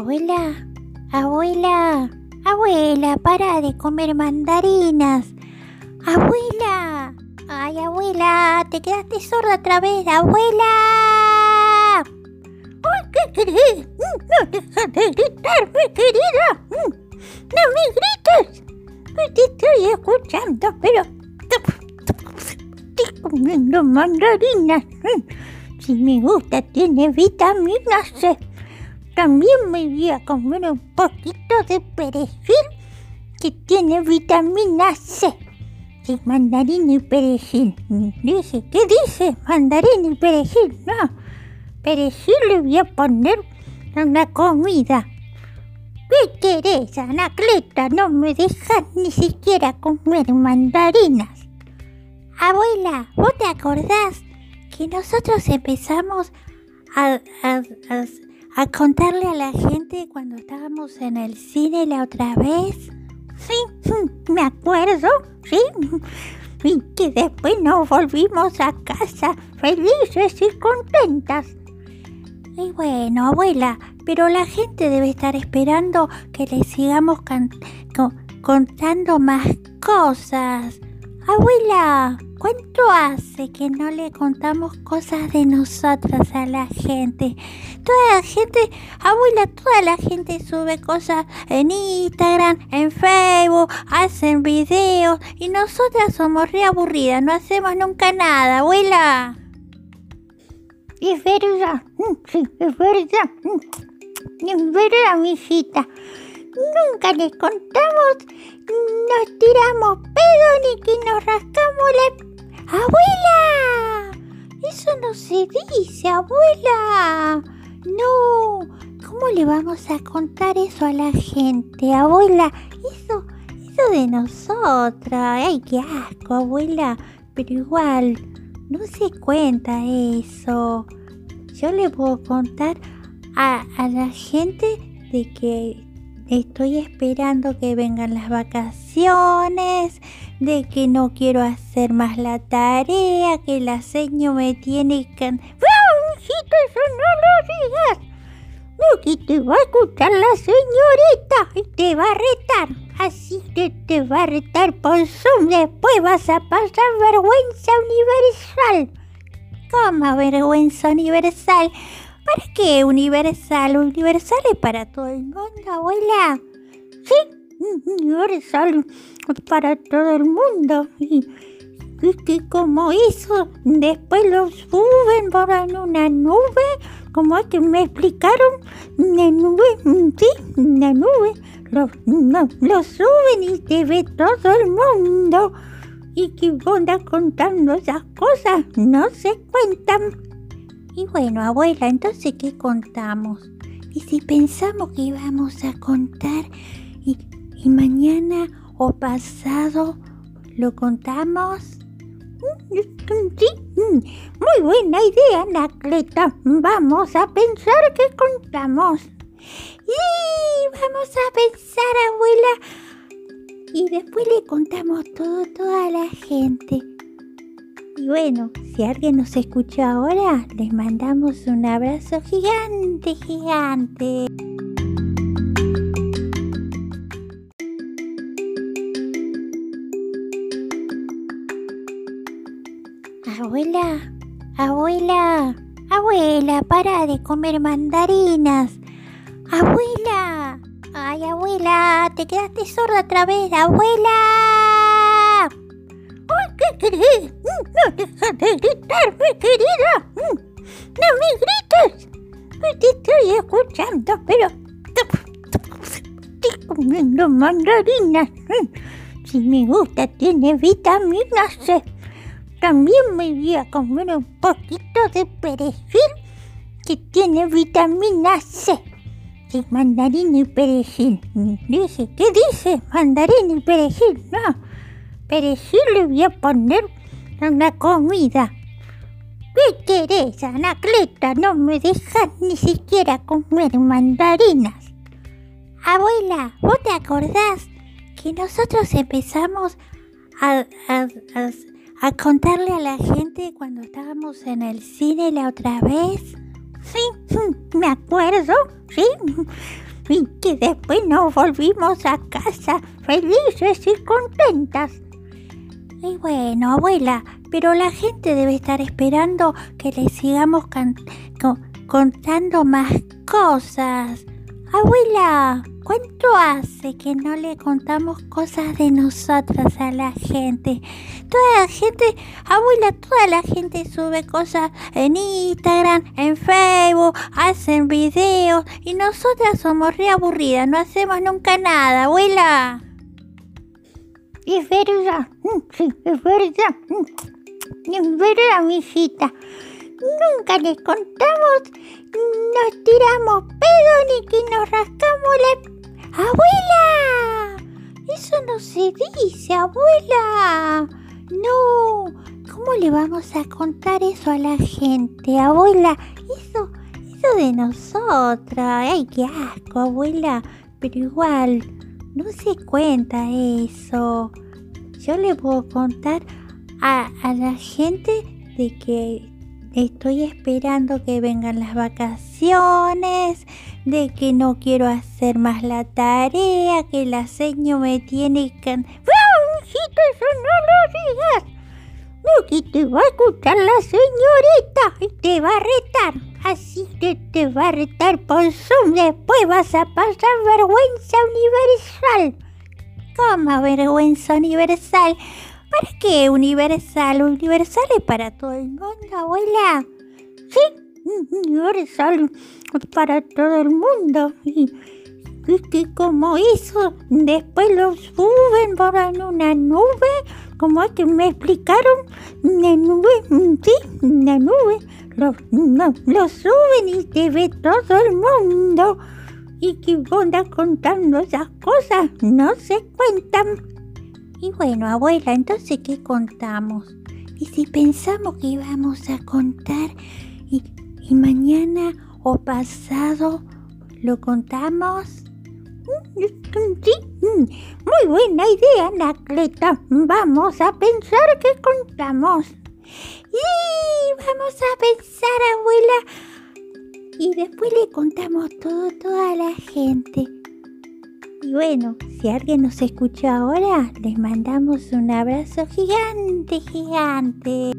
Abuela, abuela, abuela, para de comer mandarinas. Abuela, ay abuela, te quedaste sorda otra vez, abuela. ¡Ay, qué querés! No dejas de gritarme, querida. No me grites. Te estoy escuchando, pero estoy comiendo mandarinas. Si me gusta, tiene vitamina C. También me voy a comer un poquito de perejil que tiene vitamina C. Sí, mandarín y perejil. Dice, ¿qué dice? Mandarín y perejil. No, perejil le voy a poner en la comida. ¿Qué querés, Anacleta? No me dejas ni siquiera comer mandarinas. Abuela, ¿vos te acordás que nosotros empezamos a, a- a- a contarle a la gente cuando estábamos en el cine la otra vez? Sí, me acuerdo, sí. Y que después nos volvimos a casa felices y contentas. Y bueno, abuela, pero la gente debe estar esperando que le sigamos contando más cosas. Abuela, ¿cuánto hace que no le contamos cosas de nosotras a la gente? Toda la gente, abuela, toda la gente sube cosas en Instagram, en Facebook, hacen videos y nosotras somos re aburridas, no hacemos nunca nada, abuela. Es verdad, mm, sí, es verdad. mm, Es verdad, mijita. Nunca les contamos, nos tiramos pedo ni que nos rascamos la... ¡Abuela! Eso no se dice, abuela. No, ¿cómo le vamos a contar eso a la gente, abuela? Eso, eso de nosotras. Ay, qué asco, abuela. Pero igual, no se cuenta eso. Yo le puedo contar a, a la gente de que estoy esperando que vengan las vacaciones, de que no quiero hacer más la tarea, que la seño me tiene. ¡No, hijito, eso no lo que te va a escuchar la señorita y te va a retar. Así que te va a retar por Zoom. Después vas a pasar vergüenza universal. ¿Cómo vergüenza universal? ¿Para qué universal? Universal es para todo el mundo, abuela. Sí, universal para todo el mundo. Y, y que como eso, después lo suben por en una nube, como es que me explicaron, una nube, sí, una nube, lo, no, lo suben y te ve todo el mundo. Y que vos contando esas cosas, no se cuentan. Y bueno, abuela, entonces, ¿qué contamos? Y si pensamos que íbamos a contar y, mañana o pasado lo contamos. Mm, Sí, mm, muy buena idea, Anacleta. Vamos a pensar qué contamos. Y vamos a pensar, abuela. Y después le contamos todo, toda la gente. Y bueno, si alguien nos escucha ahora, les mandamos un abrazo gigante, gigante. Abuela, abuela, abuela, para de comer mandarinas. Abuela, ay abuela, te quedaste sorda otra vez, abuela. ¡Ay, qué querés! No dejas de gritarme, querida. No me grites. Te estoy escuchando, pero estoy comiendo mandarinas. Si me gusta, tiene vitamina C. También me voy a comer un poquito de perejil que tiene vitamina C. Sí, mandarín y perejil. Dice, ¿qué dice? Mandarín y perejil. No, perejil le voy a poner en la comida. ¿Qué querés, Anacleta? No me dejas ni siquiera comer mandarinas. Abuela, ¿vos te acordás que nosotros empezamos a, a- a- a contarle a la gente cuando estábamos en el cine la otra vez? Sí, me acuerdo, sí. y que después nos volvimos a casa felices y contentas. Y bueno, abuela, pero la gente debe estar esperando que le sigamos contando más cosas. Abuela, ¿cuánto hace que no le contamos cosas de nosotras a la gente? Toda la gente, abuela, toda la gente sube cosas en Instagram, en Facebook, hacen videos y nosotras somos re aburridas, no hacemos nunca nada, abuela. Es verdad, mm, sí, es verdad. Mm, es verdad, mijita. Nunca les contamos, nos tiramos pedo ni que nos rascamos la... ¡Abuela! Eso no se dice, abuela. No, ¿cómo le vamos a contar eso a la gente, abuela? Eso, eso de nosotras. Ay, qué asco, abuela. Pero igual, no se cuenta eso. Yo le puedo contar a, la gente de que Estoy esperando que vengan las vacaciones, de que no quiero hacer más la tarea, que la seño me tiene que... ¡Wow, hijito, eso no lo digas! No, que te va a escuchar la señorita y te va a retar. Así que te va a retar por Zoom. Después vas a pasar vergüenza universal. ¿Cómo vergüenza universal? ¿Para qué universal? Universal es para todo el mundo, abuela. Sí, universal para todo el mundo. Y, que como eso, después lo suben por una nube, como es que me explicaron, una nube, sí, una nube, lo, suben y se ve todo el mundo. Y que andas contando esas cosas, no se cuentan. Y bueno, abuela, entonces, ¿qué contamos? Y si pensamos que íbamos a contar y, mañana o pasado lo contamos. Sí, muy buena idea, Anacleta. Vamos a pensar qué contamos. Sí, vamos a pensar, abuela. Y después le contamos todo a toda la gente. Y bueno, si alguien nos escucha ahora, les mandamos un abrazo gigante, gigante.